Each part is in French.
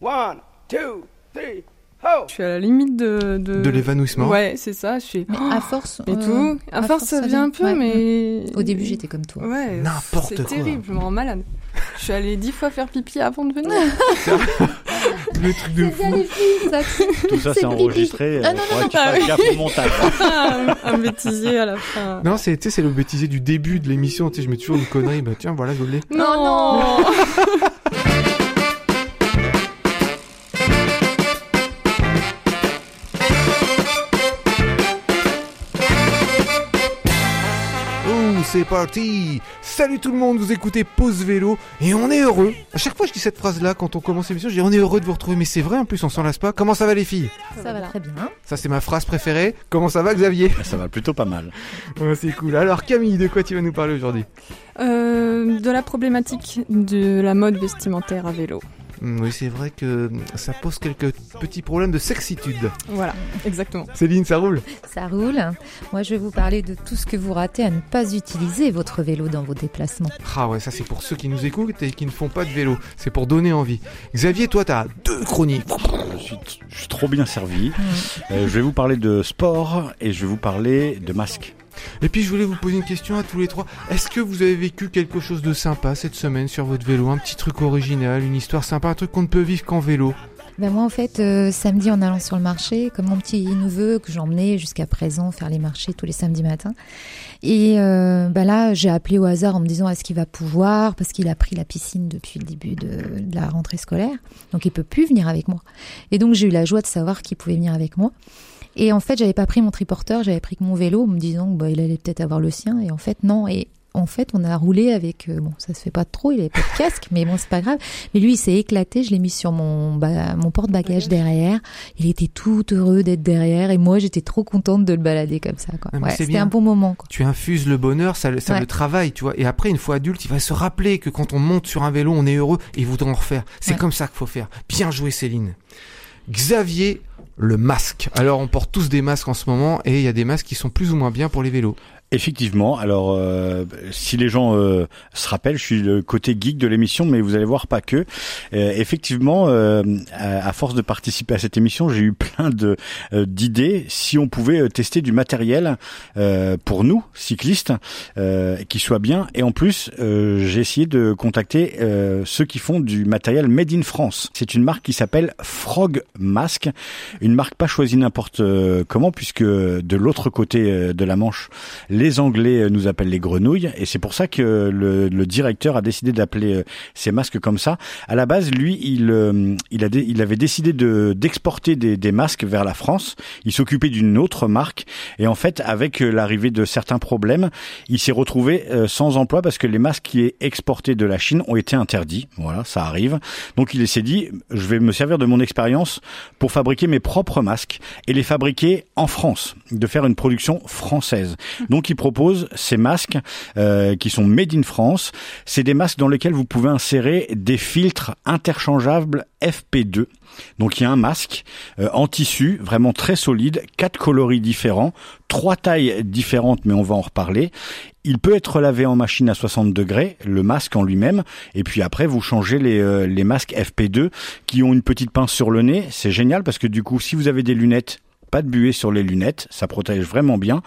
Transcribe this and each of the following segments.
One, two, three, ho! Je suis à la limite de. De, De l'évanouissement. Ouais, c'est ça. Je suis. Mais à force. Et euh, tout. À, force, ça vient un peu, ouais. mais. Au début, j'étais comme toi. Ouais. N'importe C'est quoi. terrible, je me rends malade. Je suis allée dix fois faire pipi avant de venir. Le truc de C'est bien fou. les filles, ça. Tout ça, C'est c'est enregistré. Ah, euh, non, faudrait non, non, fasses ah oui. gaffe au montage. un, un bêtisier à la fin. Non, c'est, tu sais, c'est le bêtisier du début de l'émission. Tu sais, je mets toujours une connerie. Bah, tiens, voilà, je l'ai. Non, Oh, c'est parti Salut tout le monde, vous écoutez Pause Vélo et on est heureux. À chaque fois je dis cette phrase-là quand on commence l'émission, je dis on est heureux de vous retrouver, mais c'est vrai en plus, on s'en lasse pas. Comment ça va les filles? Ça va très bien. Ça c'est ma phrase préférée. Comment ça va Xavier? Ça va plutôt pas mal. Ouais, C'est cool. Alors Camille, de quoi tu vas nous parler aujourd'hui? Euh, de la problématique de la mode vestimentaire à vélo. Hmm, Oui, c'est vrai que ça pose quelques petits problèmes de sexitude. Voilà, exactement. Céline, ça roule Ça roule. Moi, je vais vous parler de tout ce que vous ratez à ne pas utiliser votre vélo dans vos déplacements. Ah ouais, ça c'est pour ceux qui nous écoutent et qui ne font pas de vélo. C'est pour donner envie. Xavier, toi t'as deux chroniques. Je suis, je suis trop bien servi. Euh, je vais vous parler de sport et je vais vous parler de masque. Et puis je voulais vous poser une question à tous les trois. Est-ce que vous avez vécu quelque chose de sympa cette semaine sur votre vélo? Un petit truc original, une histoire sympa, un truc qu'on ne peut vivre qu'en vélo? Ben moi, en fait, euh, samedi, en allant sur le marché, comme mon petit neveu que j'emmenais jusqu'à présent faire les marchés tous les samedis matins. Et euh, ben là, j'ai appelé au hasard en me disant est-ce qu'il va pouvoir? Parce qu'il a pris la piscine depuis le début de, de la rentrée scolaire, donc il peut plus venir avec moi. Et donc j'ai eu la joie de savoir qu'il pouvait venir avec moi. Et en fait, j'avais pas pris mon triporteur, j'avais pris que mon vélo, en me disant que bah, il allait peut-être avoir le sien. Et en fait, non. Et en fait, on a roulé avec. euh, bon, ça se fait pas trop, il avait pas de casque, mais bon, c'est pas grave. Mais lui, il s'est éclaté. Je l'ai mis sur mon mon porte-bagages derrière. Il était tout heureux d'être derrière, et moi, j'étais trop contente de le balader comme ça. Ah, Ouais, c'était bien. un bon moment. Quoi. Tu infuses le bonheur, ça, le- ça Ouais. le travaille, tu vois. Et après, une fois adulte, il va se rappeler que quand on monte sur un vélo, on est heureux et il voudra en refaire. C'est Ouais. comme ça qu'il faut faire. Bien joué, Céline. Xavier, le masque. Alors, on porte tous des masques en ce moment et il y a des masques qui sont plus ou moins bien pour les vélos. Effectivement, alors euh, si les gens euh, se rappellent, je suis le côté geek de l'émission, mais vous allez voir pas que. Euh, effectivement, euh, à, à force de participer à cette émission, j'ai eu plein de euh, d'idées. Si on pouvait euh, tester du matériel pour nous cyclistes, qui soit bien, et en plus, j'ai essayé de contacter ceux qui font du matériel made in France. C'est une marque qui s'appelle Frog Mask, une marque pas choisie n'importe comment, puisque de l'autre côté de la Manche les Anglais euh, nous appellent les grenouilles et c'est pour ça que le, directeur a décidé d'appeler euh, ces masques comme ça. À la base, lui, il, euh, avait décidé de d'exporter des, masques vers la France. Il s'occupait d'une autre marque et en fait, avec l'arrivée de certains problèmes, il s'est retrouvé sans emploi parce que les masques qui exportés de la Chine ont été interdits. Voilà, ça arrive. Donc il s'est dit, je vais me servir de mon expérience pour fabriquer mes propres masques et les fabriquer en France, de faire une production française. Donc il propose ces masques euh, qui sont made in France. C'est des masques dans lesquels vous pouvez insérer des filtres interchangeables FP2. Donc il y a un masque euh, en tissu vraiment très solide, quatre coloris différents, trois tailles différentes, mais on va en reparler. Il peut être lavé en machine à 60 degrés, le masque en lui-même, et puis après vous changez les, euh, les masques FP2 qui ont une petite pince sur le nez. C'est génial parce que du coup, si vous avez des lunettes, pas de buée sur les lunettes, ça protège vraiment bien.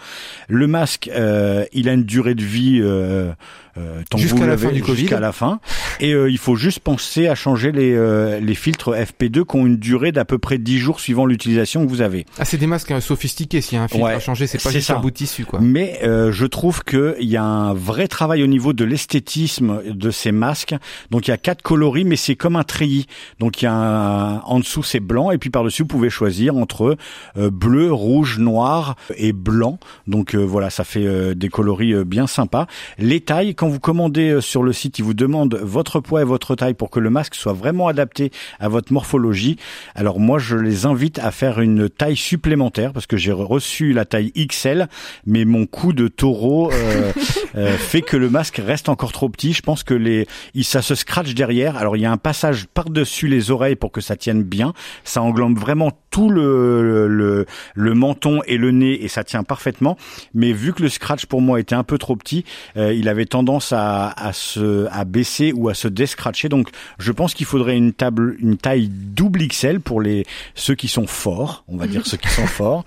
Le masque, euh, il a une durée de vie euh, euh, tant que Jusqu'à la fin du Covid. jusqu'à la fin. Et euh, il faut juste penser à changer les, euh, les filtres FP2 qui ont une durée d'à peu près 10 jours suivant l'utilisation que vous avez. Ah, c'est des masques euh, sophistiqués. S'il y a un filtre Ouais, à changer, c'est pas juste ça. un bout de tissu, quoi. Mais euh, je trouve qu'il y a un vrai travail au niveau de l'esthétisme de ces masques. Donc il y a quatre coloris, mais c'est comme un treillis. Donc il y a un, en dessous c'est blanc et puis par dessus vous pouvez choisir entre euh, bleu, rouge, noir et blanc. Donc euh, voilà, ça fait euh, des coloris euh, bien sympas. Les tailles, quand vous commandez euh, sur le site, ils vous demandent votre poids et votre taille pour que le masque soit vraiment adapté à votre morphologie. Alors moi je les invite à faire une taille supplémentaire parce que j'ai reçu la taille XL, mais mon coup de taureau euh, euh, fait que le masque reste encore trop petit. Je pense que les, il- ça se scratch derrière. Alors il y a un passage par-dessus les oreilles pour que ça tienne bien. Ça englobe vraiment tout le, le- le, le menton et le nez et ça tient parfaitement. Mais vu que le scratch pour moi était un peu trop petit, euh, il avait tendance à, à se à baisser ou à se descratcher. Donc je pense qu'il faudrait une table, une taille double XL pour les ceux qui sont forts, on va dire ceux qui sont forts.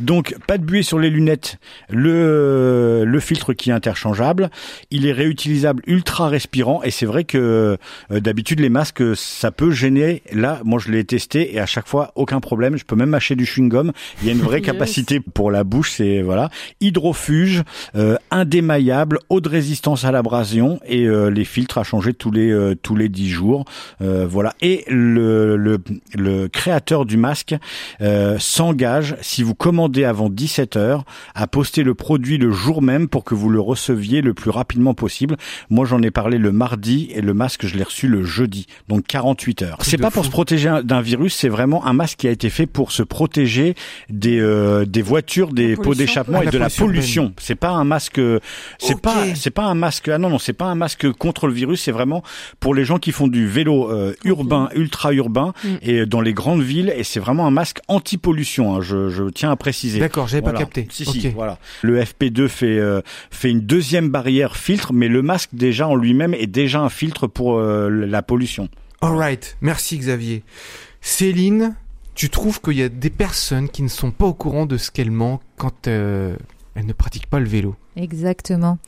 Donc pas de buée sur les lunettes, le le filtre qui est interchangeable, il est réutilisable, ultra respirant et c'est vrai que euh, d'habitude les masques ça peut gêner. Là, moi je l'ai testé et à chaque fois aucun problème. Je peux même mâcher du chewing gum. Il y a une vraie Yes. capacité pour la bouche. C'est voilà hydrofuge, euh, indémaillable, haute résistance à l'abrasion et euh, les filtres à changer tous les euh, tous les 10 jours. Euh, voilà et le, le le créateur du masque euh, s'engage si vous commandez avant 17 heures à poster le produit le jour même pour que vous le receviez le plus rapidement possible. Moi, j'en ai parlé le mardi et le masque, je l'ai reçu le jeudi, donc 48 heures. C'est pas pour se protéger un- d'un virus, c'est vraiment un masque qui a été fait pour se protéger des euh, des voitures, des pots d'échappement Ah, et la de la pollution pollution. C'est pas un masque, c'est Ok. pas c'est pas un masque. Ah non non, c'est pas un masque contre le virus. C'est vraiment pour les gens qui font du vélo euh, urbain, ultra urbain Mm. et dans les grandes villes. Et c'est vraiment un masque anti-pollution. hein, je, je tiens à préciser. D'accord, j'avais Voilà. pas capté. Si, si, voilà. Le FP2 fait euh, fait une deuxième barrière filtre, mais le masque déjà en lui-même est déjà un filtre pour euh, la pollution. Alright, merci Xavier. Céline, tu trouves qu'il y a des personnes qui ne sont pas au courant de ce qu'elles manquent quand euh, elles ne pratiquent pas le vélo. Exactement.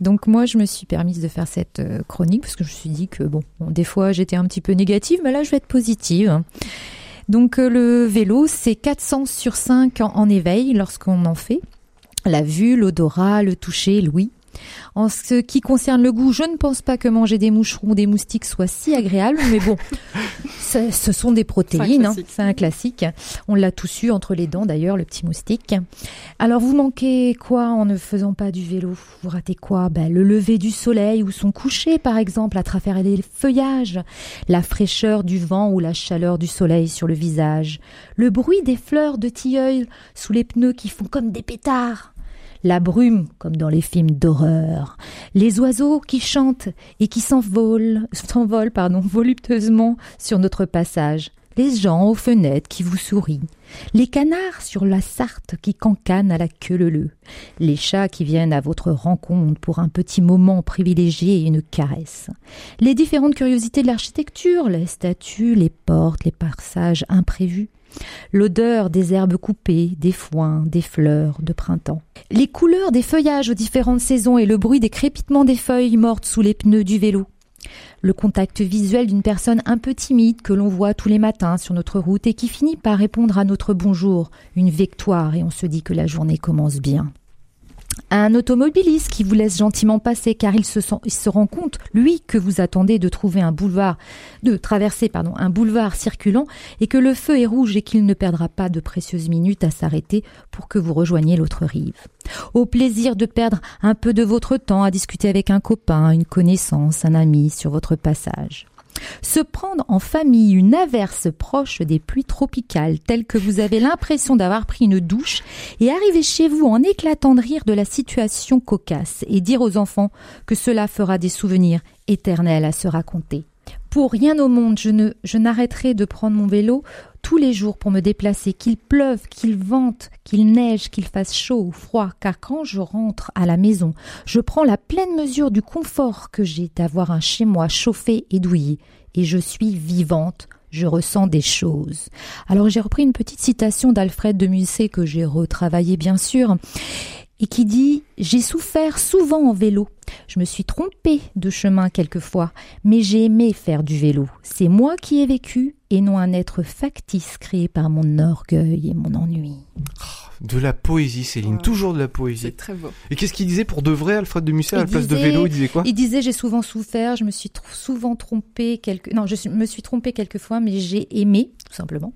Donc moi, je me suis permise de faire cette euh, chronique parce que je me suis dit que bon, des fois j'étais un petit peu négative, mais là je vais être positive. Donc euh, le vélo, c'est 4 sens sur 5 en, en éveil lorsqu'on en fait. La vue, l'odorat, le toucher, l'ouïe. En ce qui concerne le goût, je ne pense pas que manger des moucherons ou des moustiques soit si agréable, mais bon, ce sont des protéines, hein, c'est un classique. On l'a tous eu entre les dents d'ailleurs, le petit moustique. Alors vous manquez quoi en ne faisant pas du vélo? Vous ratez quoi? Ben, Le lever du soleil ou son coucher par exemple à travers les feuillages, la fraîcheur du vent ou la chaleur du soleil sur le visage, le bruit des fleurs de tilleul sous les pneus qui font comme des pétards. La brume, comme dans les films d'horreur. Les oiseaux qui chantent et qui s'envolent, s'envolent, pardon, voluptueusement sur notre passage. Les gens aux fenêtres qui vous sourient. Les canards sur la Sarthe qui cancanent à la queue leu Les chats qui viennent à votre rencontre pour un petit moment privilégié et une caresse. Les différentes curiosités de l'architecture, les statues, les portes, les passages imprévus. L'odeur des herbes coupées, des foins, des fleurs de printemps. Les couleurs des feuillages aux différentes saisons et le bruit des crépitements des feuilles mortes sous les pneus du vélo. Le contact visuel d'une personne un peu timide que l'on voit tous les matins sur notre route et qui finit par répondre à notre bonjour, une victoire et on se dit que la journée commence bien. Un automobiliste qui vous laisse gentiment passer car il se, sent, il se rend compte, lui, que vous attendez de trouver un boulevard, de traverser, pardon, un boulevard circulant et que le feu est rouge et qu'il ne perdra pas de précieuses minutes à s'arrêter pour que vous rejoigniez l'autre rive. Au plaisir de perdre un peu de votre temps à discuter avec un copain, une connaissance, un ami sur votre passage. Se prendre en famille une averse proche des pluies tropicales telles que vous avez l'impression d'avoir pris une douche et arriver chez vous en éclatant de rire de la situation cocasse et dire aux enfants que cela fera des souvenirs éternels à se raconter. Pour rien au monde, je ne, je n'arrêterai de prendre mon vélo tous les jours pour me déplacer, qu'il pleuve, qu'il vente, qu'il neige, qu'il fasse chaud ou froid, car quand je rentre à la maison, je prends la pleine mesure du confort que j'ai d'avoir un chez moi chauffé et douillet, et je suis vivante, je ressens des choses. Alors j'ai repris une petite citation d'Alfred de Musset que j'ai retravaillée bien sûr, et qui dit J'ai souffert souvent en vélo. Je me suis trompée de chemin quelquefois, mais j'ai aimé faire du vélo. C'est moi qui ai vécu et non un être factice créé par mon orgueil et mon ennui. De la poésie, Céline, Ouais. toujours de la poésie. C'est très beau. Et qu'est-ce qu'il disait pour de vrai, Alfred de Musset, à la place de vélo Il disait quoi Il disait j'ai souvent souffert, je me suis tr- souvent trompée quelque non, je me suis trompée quelquefois mais j'ai aimé tout simplement.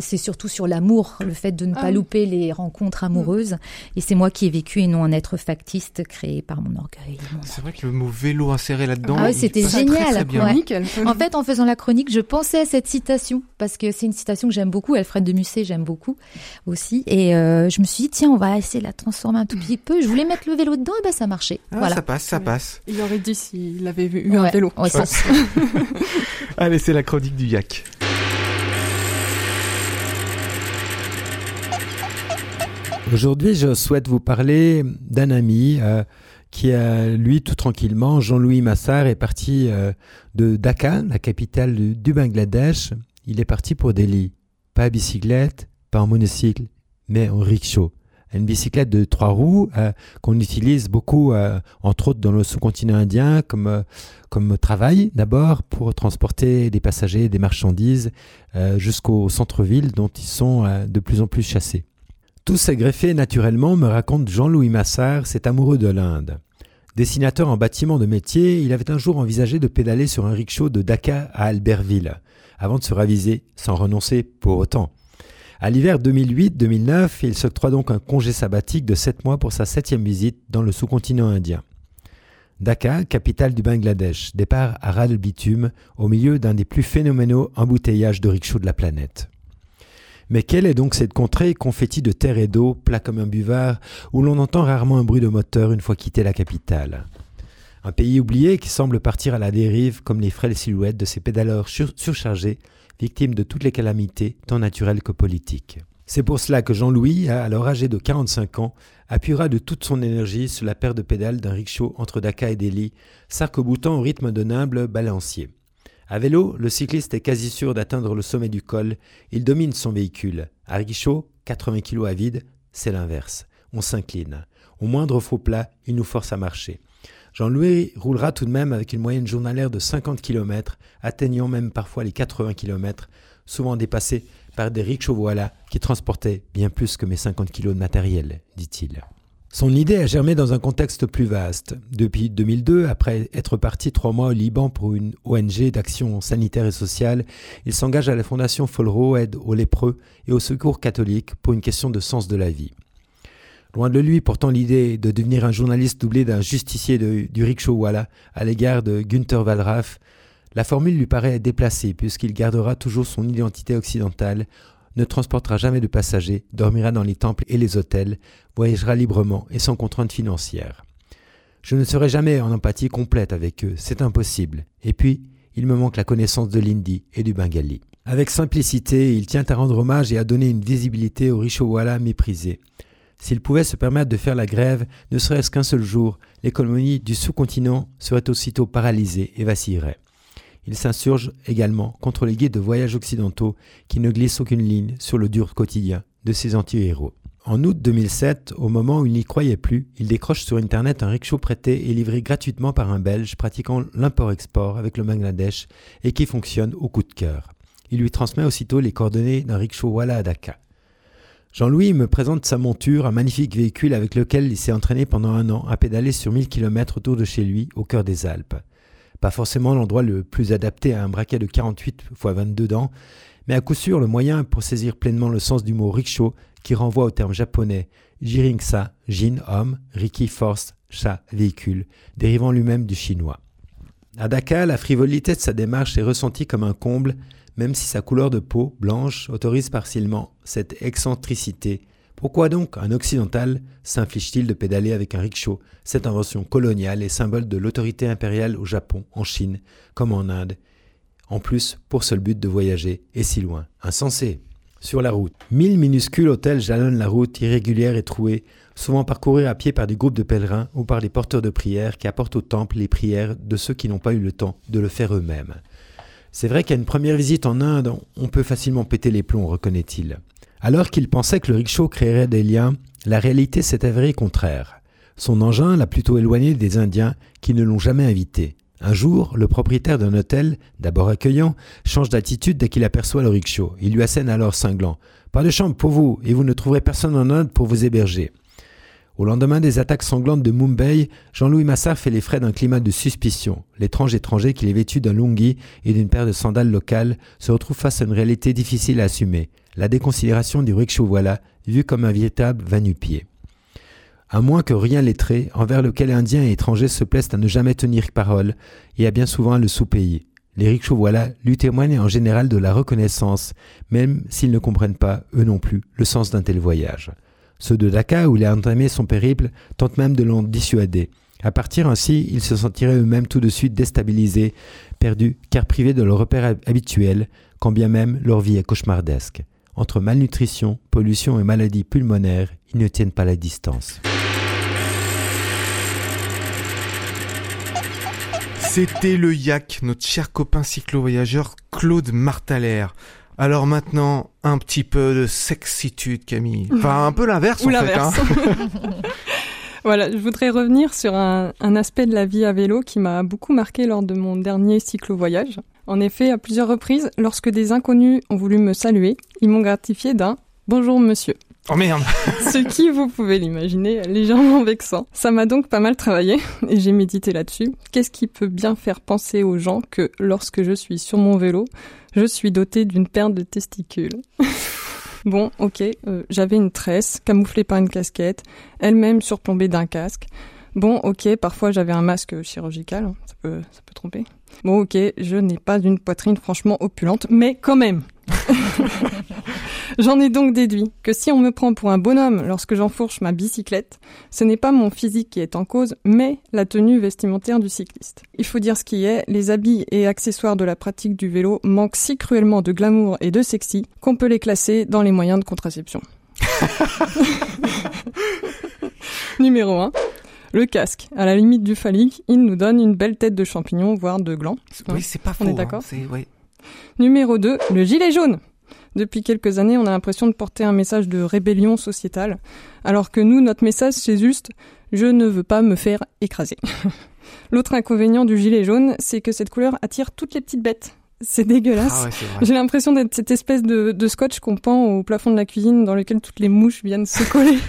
C'est surtout sur l'amour, le fait de ne Ah pas oui. louper les rencontres amoureuses et c'est moi qui ai vécu et non un être factice créé par mon orgueil. C'est vrai que le mot vélo inséré là-dedans. Ah c'était génial, Très, très bien. ouais. Nickel. En fait, en faisant la chronique, je pensais à cette citation parce que c'est une citation que j'aime beaucoup. Alfred de Musset, j'aime beaucoup aussi. Et euh, je me suis dit, tiens, on va essayer de la transformer un tout petit peu. Je voulais mettre le vélo dedans, et ben ça marchait. Ah, voilà. Ça passe, ça passe. Il aurait dit s'il avait eu un Ouais. vélo. Ça- Allez, c'est la chronique du yak. Aujourd'hui, je souhaite vous parler d'un ami euh, qui a, lui, tout tranquillement, Jean-Louis Massar est parti euh, de Dhaka, la capitale du, Bangladesh. Il est parti pour Delhi. Pas à bicyclette, pas en monocycle, mais en rickshaw. Une bicyclette de trois roues euh, qu'on utilise beaucoup, euh, entre autres dans le sous-continent indien, comme, euh, comme travail d'abord pour transporter des passagers, des marchandises euh, jusqu'au centre-ville dont ils sont de plus en plus chassés. Tout s'est greffé naturellement, me raconte Jean-Louis Massard, cet amoureux de l'Inde. Dessinateur en bâtiment de métier, il avait un jour envisagé de pédaler sur un rickshaw de Dhaka à Albertville, avant de se raviser, sans renoncer pour autant. À l'hiver 2008-2009, il s'octroie donc un congé sabbatique de 7 mois pour sa septième visite dans le sous-continent indien. Dhaka, capitale du Bangladesh, départ à ras de bitume, au milieu d'un des plus phénoménaux embouteillages de rickshaws de la planète. Mais quelle est donc cette contrée confetti de terre et d'eau, plat comme un buvard, où l'on entend rarement un bruit de moteur une fois quitté la capitale? Un pays oublié qui semble partir à la dérive comme les frêles silhouettes de ces pédaleurs sur- surchargés, victimes de toutes les calamités, tant naturelles que politiques. C'est pour cela que Jean-Louis, alors âgé de 45 ans, appuiera de toute son énergie sur la paire de pédales d'un rickshaw entre Dhaka et Delhi, s'arc-boutant au rythme d'un humble balancier. À vélo, le cycliste est quasi sûr d'atteindre le sommet du col. Il domine son véhicule. À rickshaw, 80 kg à vide, c'est l'inverse. On s'incline. Au moindre faux plat, il nous force à marcher. Jean-Louis roulera tout de même avec une moyenne journalière de 50 km, atteignant même parfois les 80 km, souvent dépassés par des rickshaws voilà qui transportaient bien plus que mes 50 kg de matériel, dit-il. Son idée a germé dans un contexte plus vaste. Depuis 2002, après être parti trois mois au Liban pour une ONG d'action sanitaire et sociale, il s'engage à la fondation Folro, aide aux lépreux et au secours catholique pour une question de sens de la vie. Loin de lui pourtant l'idée de devenir un journaliste doublé d'un justicier du rickshawwala à l'égard de Günther Wallraff, la formule lui paraît déplacée puisqu'il gardera toujours son identité occidentale, ne transportera jamais de passagers, dormira dans les temples et les hôtels, voyagera librement et sans contrainte financière. Je ne serai jamais en empathie complète avec eux, c'est impossible. Et puis, il me manque la connaissance de l'hindi et du bengali. Avec simplicité, il tient à rendre hommage et à donner une visibilité aux rickshawwala méprisés. S'il pouvait se permettre de faire la grève, ne serait-ce qu'un seul jour, l'économie du sous-continent serait aussitôt paralysée et vacillerait. Il s'insurge également contre les guides de voyage occidentaux qui ne glissent aucune ligne sur le dur quotidien de ces anti-héros. En août 2007, au moment où il n'y croyait plus, il décroche sur Internet un rickshaw prêté et livré gratuitement par un Belge pratiquant l'import-export avec le Bangladesh et qui fonctionne au coup de cœur. Il lui transmet aussitôt les coordonnées d'un rickshaw Walla à Dhaka. Jean-Louis me présente sa monture, un magnifique véhicule avec lequel il s'est entraîné pendant un an à pédaler sur 1000 km autour de chez lui, au cœur des Alpes. Pas forcément l'endroit le plus adapté à un braquet de 48 x 22 dents, mais à coup sûr le moyen pour saisir pleinement le sens du mot rickshaw qui renvoie au terme japonais jiringsa, jin homme, riki force, chat véhicule, dérivant lui-même du chinois. À Dakar, la frivolité de sa démarche est ressentie comme un comble, même si sa couleur de peau, blanche, autorise partiellement cette excentricité. Pourquoi donc un occidental s'inflige-t-il de pédaler avec un rickshaw, cette invention coloniale et symbole de l'autorité impériale au Japon, en Chine, comme en Inde En plus, pour seul but de voyager, et si loin. Insensé? Sur la route. Mille minuscules hôtels jalonnent la route irrégulière et trouée, souvent parcourus à pied par des groupes de pèlerins ou par des porteurs de prières qui apportent au temple les prières de ceux qui n'ont pas eu le temps de le faire eux-mêmes. C'est vrai qu'à une première visite en Inde, on peut facilement péter les plombs, reconnaît-il. Alors qu'il pensait que le rickshaw créerait des liens, la réalité s'est avérée contraire. Son engin l'a plutôt éloigné des Indiens qui ne l'ont jamais invité. Un jour, le propriétaire d'un hôtel, d'abord accueillant, change d'attitude dès qu'il aperçoit le rickshaw. Il lui assène alors cinglant. Pas de chambre pour vous, et vous ne trouverez personne en Inde pour vous héberger. Au lendemain des attaques sanglantes de Mumbai, Jean-Louis Massard fait les frais d'un climat de suspicion. L'étrange étranger qu'il est vêtu d'un lungi et d'une paire de sandales locales se retrouve face à une réalité difficile à assumer. La déconsidération du rickshaw voilà, vu comme un véritable va-nu-pied. À moins que rien lettré, envers lequel Indiens et étrangers se plaisent à ne jamais tenir parole et à bien souvent le sous-payer. Les rickshaws voilà lui témoignent en général de la reconnaissance, même s'ils ne comprennent pas, eux non plus, le sens d'un tel voyage. Ceux de Dakar, où il a entamé son périple, tentent même de l'en dissuader. À partir ainsi, ils se sentiraient eux-mêmes tout de suite déstabilisés, perdus, car privés de leur repère habituel, quand bien même leur vie est cauchemardesque. Entre malnutrition, pollution et maladies pulmonaires, ils ne tiennent pas la distance. C'était le yak, notre cher copain cyclo-voyageur Claude Martaler. Alors maintenant, un petit peu de sexitude, Camille. Enfin, un peu l'inverse Ou en fait. l'inverse. hein. Voilà, je voudrais revenir sur un, un aspect de la vie à vélo qui m'a beaucoup marqué lors de mon dernier cyclo-voyage. En effet, à plusieurs reprises, lorsque des inconnus ont voulu me saluer, ils m'ont gratifié d'un Bonjour monsieur. Oh merde Ce qui, vous pouvez l'imaginer, légèrement vexant. Ça m'a donc pas mal travaillé et j'ai médité là-dessus. Qu'est-ce qui peut bien faire penser aux gens que lorsque je suis sur mon vélo, je suis doté d'une paire de testicules? Bon, ok, euh, j'avais une tresse camouflée par une casquette, elle-même surplombée d'un casque. Bon, ok, parfois j'avais un masque chirurgical, hein, ça peut, ça peut tromper. Bon, ok, je n'ai pas une poitrine franchement opulente, mais quand même. J'en ai donc déduit que si on me prend pour un bonhomme lorsque j'enfourche ma bicyclette, ce n'est pas mon physique qui est en cause, mais la tenue vestimentaire du cycliste. Il faut dire ce qui est, les habits et accessoires de la pratique du vélo manquent si cruellement de glamour et de sexy qu'on peut les classer dans les moyens de contraception. Numéro 1. Le casque. À la limite du phallique, il nous donne une belle tête de champignon, voire de gland. Oui, c'est pas faux. On est hein. d'accord ouais. Numéro 2, le gilet jaune. Depuis quelques années, on a l'impression de porter un message de rébellion sociétale, alors que nous, notre message, c'est juste « je ne veux pas me faire écraser ». L'autre inconvénient du gilet jaune, c'est que cette couleur attire toutes les petites bêtes. C'est dégueulasse. Ah ouais. J'ai l'impression d'être cette espèce de, de scotch qu'on pend au plafond de la cuisine dans lequel toutes les mouches viennent se coller.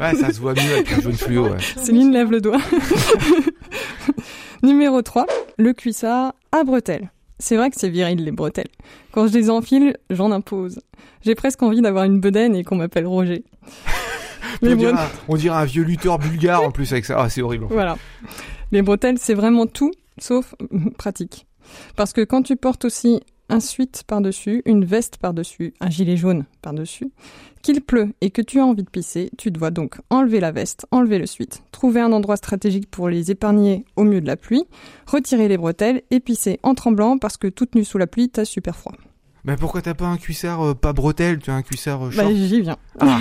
Ouais, ça se voit mieux avec un jaune fluo. Ouais. Céline lève le doigt. Numéro 3, le cuissard à bretelles. C'est vrai que c'est viril les bretelles. Quand je les enfile, j'en impose. J'ai presque envie d'avoir une bedaine et qu'on m'appelle Roger. On dirait, un, on dirait un vieux lutteur bulgare en plus avec ça. Ah, c'est horrible. en fait. Voilà. Les bretelles, c'est vraiment tout sauf pratique. Parce que quand tu portes aussi un suite par-dessus, une veste par-dessus, un gilet jaune par-dessus, qu'il pleut et que tu as envie de pisser, tu dois donc enlever la veste, enlever le suite, trouver un endroit stratégique pour les épargner au mieux de la pluie, retirer les bretelles et pisser en tremblant parce que toute nue sous la pluie, t'as super froid. Mais pourquoi t'as pas un cuissard euh, pas bretelle Tu as un cuissard euh, Bah, j'y viens. Ah.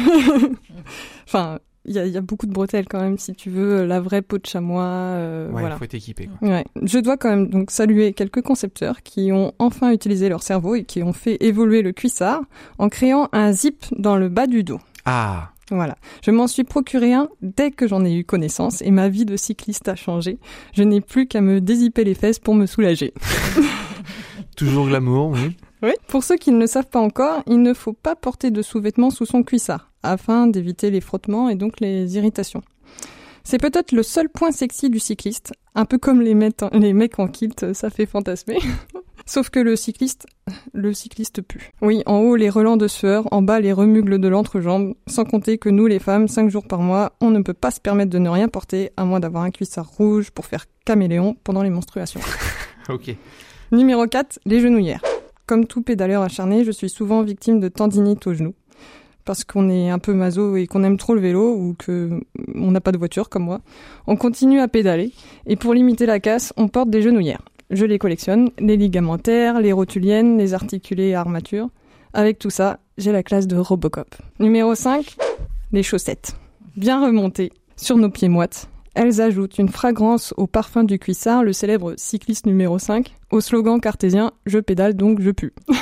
enfin, il y a, il y a beaucoup de bretelles quand même si tu veux la vraie peau de chamois. euh, Ouais, voilà. faut être équipé. Quoi. Ouais. Je dois quand même donc saluer quelques concepteurs qui ont enfin utilisé leur cerveau et qui ont fait évoluer le cuissard en créant un zip dans le bas du dos. Ah Voilà. Je m'en suis procuré un dès que j'en ai eu connaissance et ma vie de cycliste a changé. Je n'ai plus qu'à me dézipper les fesses pour me soulager. Toujours glamour, oui. Oui. Pour ceux qui ne le savent pas encore, il ne faut pas porter de sous-vêtements sous son cuissard afin d'éviter les frottements et donc les irritations. C'est peut-être le seul point sexy du cycliste, un peu comme les, mecs- les mecs en kilt, ça fait fantasmer. Sauf que le cycliste, le cycliste pue. Oui, en haut les relents de sueur, en bas les remugles de l'entrejambe, sans compter que nous les femmes, cinq jours par mois, on ne peut pas se permettre de ne rien porter, à moins d'avoir un cuissard rouge pour faire caméléon pendant les menstruations. Ok. Numéro 4, les genouillères. Comme tout pédaleur acharné, je suis souvent victime de tendinite aux genoux. Parce qu'on est un peu maso et qu'on aime trop le vélo ou que on n'a pas de voiture comme moi. On continue à pédaler et pour limiter la casse, on porte des genouillères. Je les collectionne, les ligamentaires, les rotuliennes, les articulés à armature. Avec tout ça, j'ai la classe de Robocop. Numéro 5, les chaussettes. Bien remontées sur nos pieds moites. Elles ajoutent une fragrance au parfum du cuissard, le célèbre cycliste numéro 5, au slogan cartésien Je pédale donc je pue.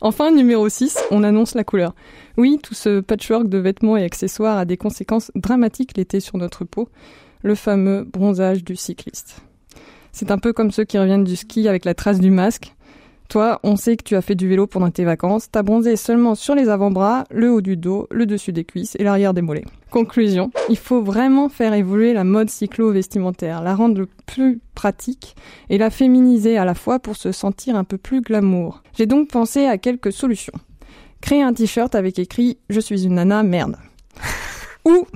enfin, numéro 6, on annonce la couleur. Oui, tout ce patchwork de vêtements et accessoires a des conséquences dramatiques l'été sur notre peau, le fameux bronzage du cycliste. C'est un peu comme ceux qui reviennent du ski avec la trace du masque. Toi, on sait que tu as fait du vélo pendant tes vacances, t'as bronzé seulement sur les avant-bras, le haut du dos, le dessus des cuisses et l'arrière des mollets. Conclusion, il faut vraiment faire évoluer la mode cyclo-vestimentaire, la rendre plus pratique et la féminiser à la fois pour se sentir un peu plus glamour. J'ai donc pensé à quelques solutions. Créer un t-shirt avec écrit Je suis une nana, merde. Ou,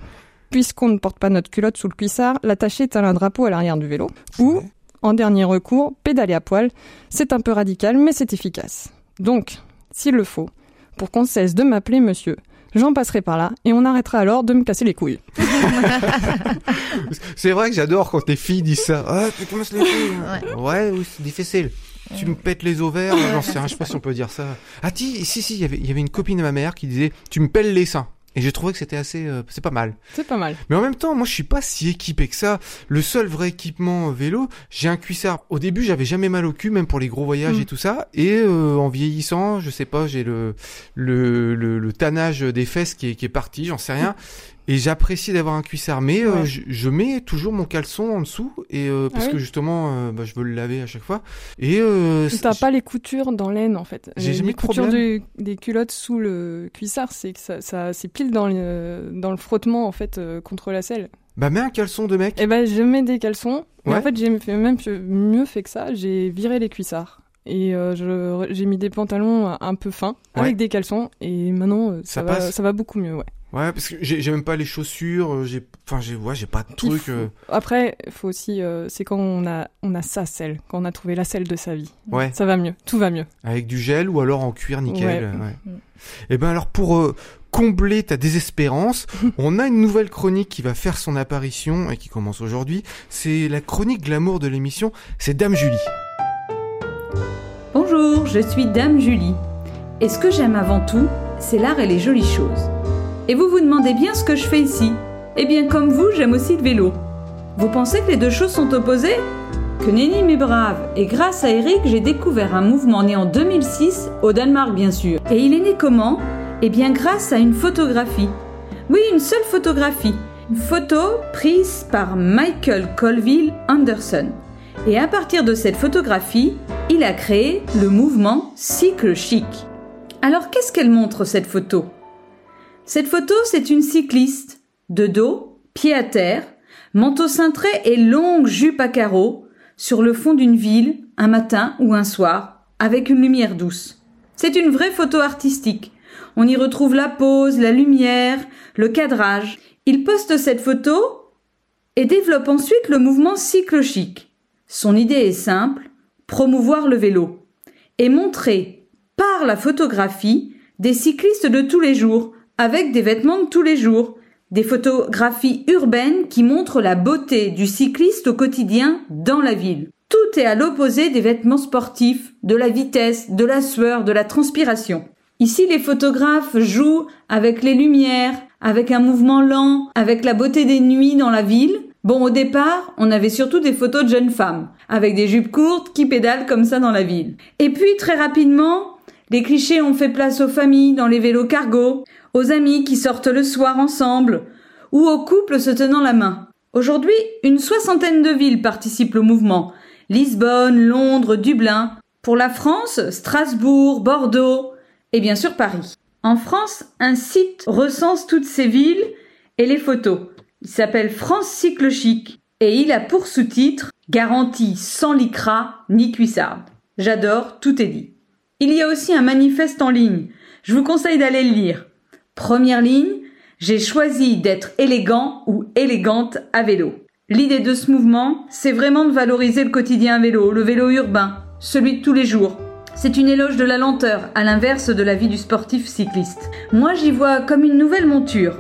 puisqu'on ne porte pas notre culotte sous le cuissard, l'attacher tel un drapeau à l'arrière du vélo. Ou, en dernier recours, pédaler à poil. C'est un peu radical, mais c'est efficace. Donc, s'il le faut, pour qu'on cesse de m'appeler monsieur, j'en passerai par là et on arrêtera alors de me casser les couilles. C'est vrai que j'adore quand les filles disent ça. Ah, tu commences les filles. hein. Ouais, oui, c'est difficile. tu me pètes les ovaires, j'en sais rien, je sais pas si on peut dire ça. Ah si, si, si, il y avait- il y avait une copine de ma mère qui disait, tu me pèles les seins. Et j'ai trouvé que c'était assez, euh, c'est pas mal. C'est pas mal. Mais en même temps, moi, je suis pas si équipé que ça. Le seul vrai équipement euh, vélo, j'ai un cuissard. Au début, j'avais jamais mal au cul, même pour les gros voyages Mm. et tout ça. Et euh, en vieillissant, je sais pas, j'ai le, le le le tannage des fesses qui est qui est parti, j'en sais rien. Et j'apprécie d'avoir un cuissard, mais euh, je, je mets toujours mon caleçon en dessous et euh, parce Ah oui que justement, euh, bah, je veux le laver à chaque fois. Et T'as pas les coutures dans l'aine en fait. J'ai jamais les de coutures des culottes sous le cuissard, c'est que ça, ça c'est pile dans le dans le frottement en fait contre la selle. bah mets un caleçon de mec. Et ben je mets des caleçons. Mais Ouais. en fait j'ai même mieux fait que ça. J'ai viré les cuissards et euh, j'ai mis des pantalons un peu fins Ouais. avec des caleçons et maintenant Ça ça, va passe ça va beaucoup mieux ouais. Ouais, parce que j'ai même pas les chaussures. euh, J'ai, enfin, j'ai, ouais, j'ai pas de truc. faut- euh, Après faut aussi euh, c'est quand on a on a sa selle, quand on a trouvé la selle de sa vie. Ouais. Ça va mieux, tout va mieux. Avec du gel ou alors en cuir nickel. Ouais. euh, ouais. Mm. Et ben alors pour euh, combler ta désespérance, on a une nouvelle chronique qui va faire son apparition et qui commence aujourd'hui. C'est la chronique glamour de l'émission. C'est Dame Julie. Bonjour, je suis Dame Julie. Et ce que j'aime avant tout, c'est l'art et les jolies choses. Et vous vous demandez bien ce que je fais ici Eh bien, comme vous, j'aime aussi le vélo. Vous pensez que les deux choses sont opposées? Que nenni mais brave. Et grâce à Eric, j'ai découvert un mouvement né en 2006, au Danemark bien sûr. Et il est né comment? Eh bien, grâce à une photographie. Oui, une seule photographie. Une photo prise par Michael Colville Anderson. Et à partir de cette photographie, il a créé le mouvement cycle chic. Alors qu'est-ce qu'elle montre cette photo? Cette photo, c'est une cycliste, de dos, pied à terre, manteau cintré et longue jupe à carreaux, sur le fond d'une ville, un matin ou un soir, avec une lumière douce. C'est une vraie photo artistique. On y retrouve la pose, la lumière, le cadrage. Il poste cette photo et développe ensuite le mouvement cycle chic. Son idée est simple, promouvoir le vélo et montrer par la photographie des cyclistes de tous les jours avec des vêtements de tous les jours, des photographies urbaines qui montrent la beauté du cycliste au quotidien dans la ville. Tout est à l'opposé des vêtements sportifs, de la vitesse, de la sueur, de la transpiration. Ici, les photographes jouent avec les lumières, avec un mouvement lent, avec la beauté des nuits dans la ville. Bon, au départ, on avait surtout des photos de jeunes femmes, avec des jupes courtes qui pédalent comme ça dans la ville. Et puis, très rapidement, les clichés ont fait place aux familles dans les vélos cargo, aux amis qui sortent le soir ensemble, ou aux couples se tenant la main. Aujourd'hui, une soixantaine de villes participent au mouvement. Lisbonne, Londres, Dublin. Pour la France, Strasbourg, Bordeaux et bien sûr Paris. En France, un site recense toutes ces villes et les photos. Il s'appelle France Cycle Chic et il a pour sous-titre Garantie sans lycra ni cuissarde. J'adore, tout est dit. Il y a aussi un manifeste en ligne. Je vous conseille d'aller le lire. Première ligne, j'ai choisi d'être élégant ou élégante à vélo. L'idée de ce mouvement, c'est vraiment de valoriser le quotidien à vélo, le vélo urbain, celui de tous les jours. C'est une éloge de la lenteur, à l'inverse de la vie du sportif cycliste. Moi, j'y vois comme une nouvelle monture,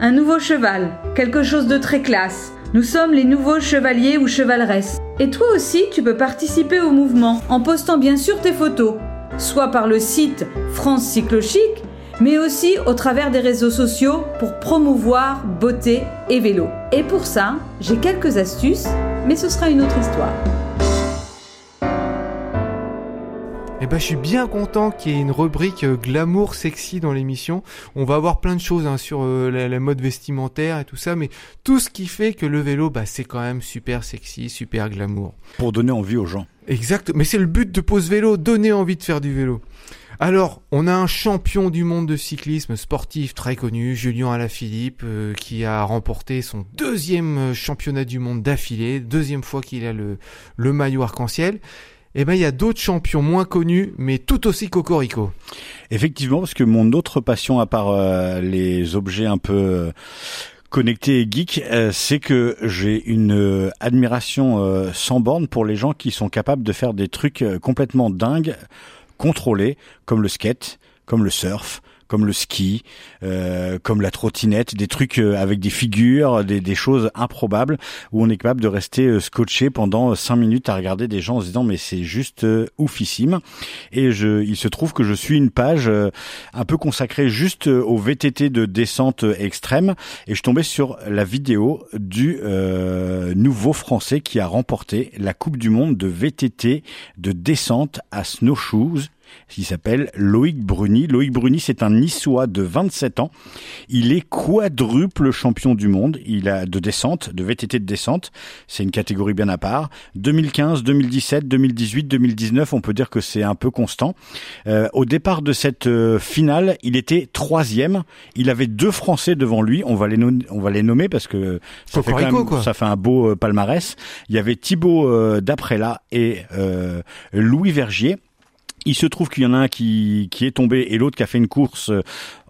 un nouveau cheval, quelque chose de très classe. Nous sommes les nouveaux chevaliers ou chevaleresses. Et toi aussi, tu peux participer au mouvement en postant bien sûr tes photos, soit par le site France Cycle Chic, mais aussi au travers des réseaux sociaux pour promouvoir beauté et vélo. Et pour ça, j'ai quelques astuces, mais ce sera une autre histoire. Eh ben, je suis bien content qu'il y ait une rubrique euh, glamour sexy dans l'émission. On va avoir plein de choses hein, sur euh, la, la mode vestimentaire et tout ça, mais tout ce qui fait que le vélo, bah, c'est quand même super sexy, super glamour. Pour donner envie aux gens. Exact. Mais c'est le but de Pause Vélo, donner envie de faire du vélo. Alors, on a un champion du monde de cyclisme sportif très connu, Julien Alaphilippe, euh, qui a remporté son deuxième championnat du monde d'affilée, deuxième fois qu'il a le, le maillot arc-en-ciel. Eh ben, il y a d'autres champions moins connus, mais tout aussi cocorico. Effectivement, parce que mon autre passion, à part euh, les objets un peu euh, connectés et geeks, euh, c'est que j'ai une admiration sans borne pour les gens qui sont capables de faire des trucs complètement dingues, contrôlés, comme le skate, comme le surf, comme le ski, euh, comme la trottinette, des trucs euh, avec des figures, des, des choses improbables où on est capable de rester euh, scotché pendant cinq minutes à regarder des gens en se disant mais c'est juste euh, oufissime. Et je, il se trouve que je suis une page euh, un peu consacrée juste euh, au VTT de descente extrême et je tombé sur la vidéo du euh, nouveau français qui a remporté la Coupe du Monde de VTT de descente à snowshoes. Il s'appelle Loïc Bruni. Loïc Bruni, c'est un Niçois de 27 ans. Il est quadruple champion du monde. Il a de descente, de VTT de descente. C'est une catégorie bien à part. 2015, 2017, 2018, 2019, on peut dire que c'est un peu constant. Euh, au départ de cette euh, finale, il était troisième. Il avait deux Français devant lui. On va les, on va les nommer parce que ça fait, quand même- ça fait un beau euh, palmarès. Il y avait Thibaut euh, Daprella et euh, Louis Vergier. Il se trouve qu'il y en a un qui, qui est tombé et l'autre qui a fait une course euh,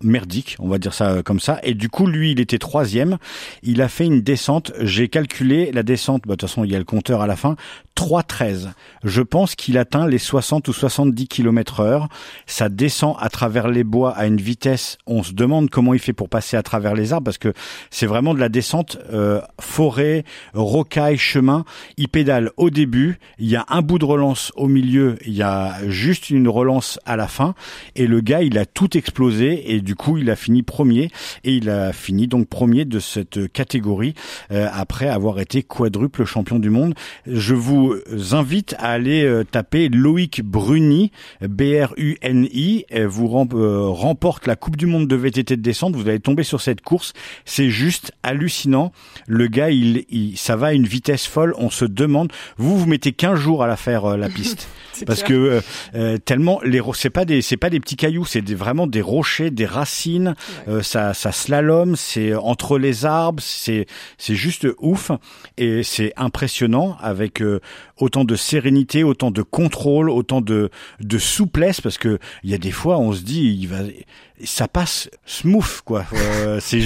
merdique, on va dire ça euh, comme ça. Et du coup, lui, il était troisième. Il a fait une descente. J'ai calculé la descente. Bah, de toute façon, il y a le compteur à la fin. 3,13. Je pense qu'il atteint les 60 ou 70 km heure. Ça descend à travers les bois à une vitesse. On se demande comment il fait pour passer à travers les arbres parce que c'est vraiment de la descente euh, forêt, rocaille, chemin. Il pédale au début. Il y a un bout de relance au milieu. Il y a juste une relance à la fin. Et le gars, il a tout explosé et du coup, il a fini premier et il a fini donc premier de cette catégorie euh, après avoir été quadruple champion du monde. Je vous invite à aller euh, taper Loïc Bruni, B-R-U-N-I, vous rem- euh, remporte la Coupe du Monde de VTT de descente. Vous allez tomber sur cette course, c'est juste hallucinant. Le gars, il, il, ça va à une vitesse folle. On se demande, vous vous mettez 15 jours à la faire la piste. Parce clair. que euh, tellement les c'est pas des c'est pas des petits cailloux, c'est vraiment des rochers, des racines. Euh, ça ça slalom, c'est entre les arbres, c'est c'est juste ouf et c'est impressionnant avec euh, autant de sérénité, autant de contrôle, autant de de souplesse parce que il y a des fois on se dit il va ça passe smooth quoi. Euh, c'est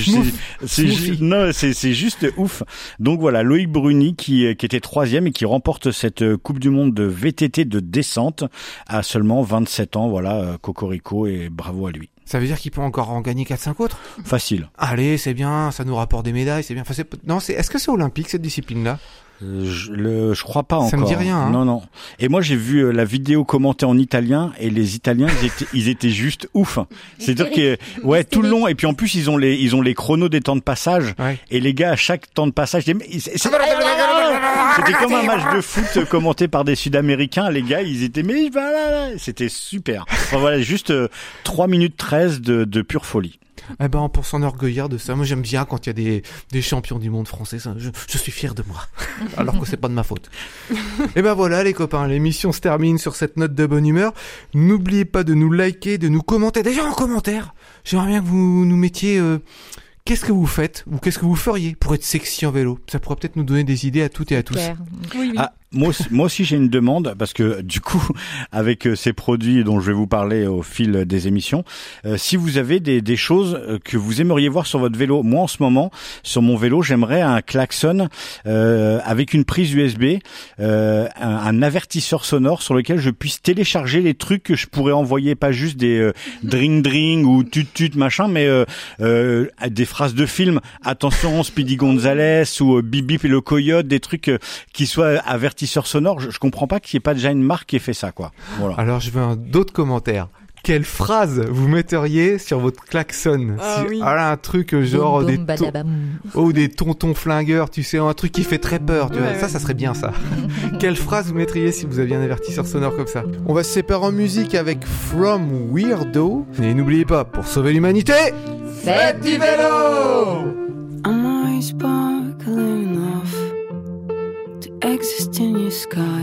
c'est juste ouf. Donc voilà Loïc Bruni qui qui était troisième et qui remporte cette euh, Coupe du Monde de VTT de descente à seulement 27 ans. Voilà euh, Cocorico et bravo à lui. Ça veut dire qu'il peut encore en gagner 4-5 autres? Facile. Allez, c'est bien, ça nous rapporte des médailles, c'est bien. Enfin, non, c'est, est-ce que c'est olympique cette discipline-là? Je, le, je crois pas encore. Ça me dit rien, hein. Non, non. Et moi, j'ai vu euh, la vidéo commentée en italien et les Italiens, ils étaient, ils étaient juste ouf. C'est-à-dire que, ouais, tout le long. Et puis en plus, ils ont les, ils ont les chronos des temps de passage. Ouais. Et les gars, à chaque temps de passage, c'était comme un match de foot commenté par des Sud-Américains. Les gars, ils étaient, mais voilà, c'était super. Enfin, voilà, juste euh, 3 minutes 13 de, de pure folie. Eh ben, pour s'enorgueillir de ça, moi j'aime bien quand il y a des, des champions du monde français, ça, je, je suis fier de moi. Alors que c'est pas de ma faute. Et ben voilà les copains, l'émission se termine sur cette note de bonne humeur. N'oubliez pas de nous liker, de nous commenter. Déjà en commentaire, j'aimerais bien que vous nous mettiez euh, qu'est-ce que vous faites ou qu'est-ce que vous feriez pour être sexy en vélo? Ça pourrait peut-être nous donner des idées à toutes et à tous. Oui, oui. Ah, moi aussi, moi aussi j'ai une demande parce que du coup avec euh, ces produits dont je vais vous parler au fil des émissions, euh, si vous avez des, choses euh, que vous aimeriez voir sur votre vélo, moi en ce moment sur mon vélo j'aimerais un klaxon euh, avec une prise USB, euh, un, avertisseur sonore sur lequel je puisse télécharger les trucs que je pourrais envoyer, pas juste des dring dring ou tut tut machin, mais des phrases de film. Attention Speedy Gonzales ou Bip et le coyote, des trucs qui soient avertisseurs sonores. Je, je comprends pas qu'il n'y ait pas déjà une marque qui ait fait ça, quoi. Voilà. Alors je veux un d'autres commentaires. Quelle phrase vous metteriez sur votre klaxon Ah oui. Voilà un truc euh, genre Boum, des boum, to- badabam. Oh, des tontons flingueurs, tu sais, un truc qui fait très peur, tu vois. Ouais, Ça, ça serait bien, ça. Quelle phrase vous mettriez si vous aviez un avertisseur sonore comme ça On va se séparer en musique avec From Weirdo. Et n'oubliez pas, pour sauver l'humanité, Faites du vélo sky.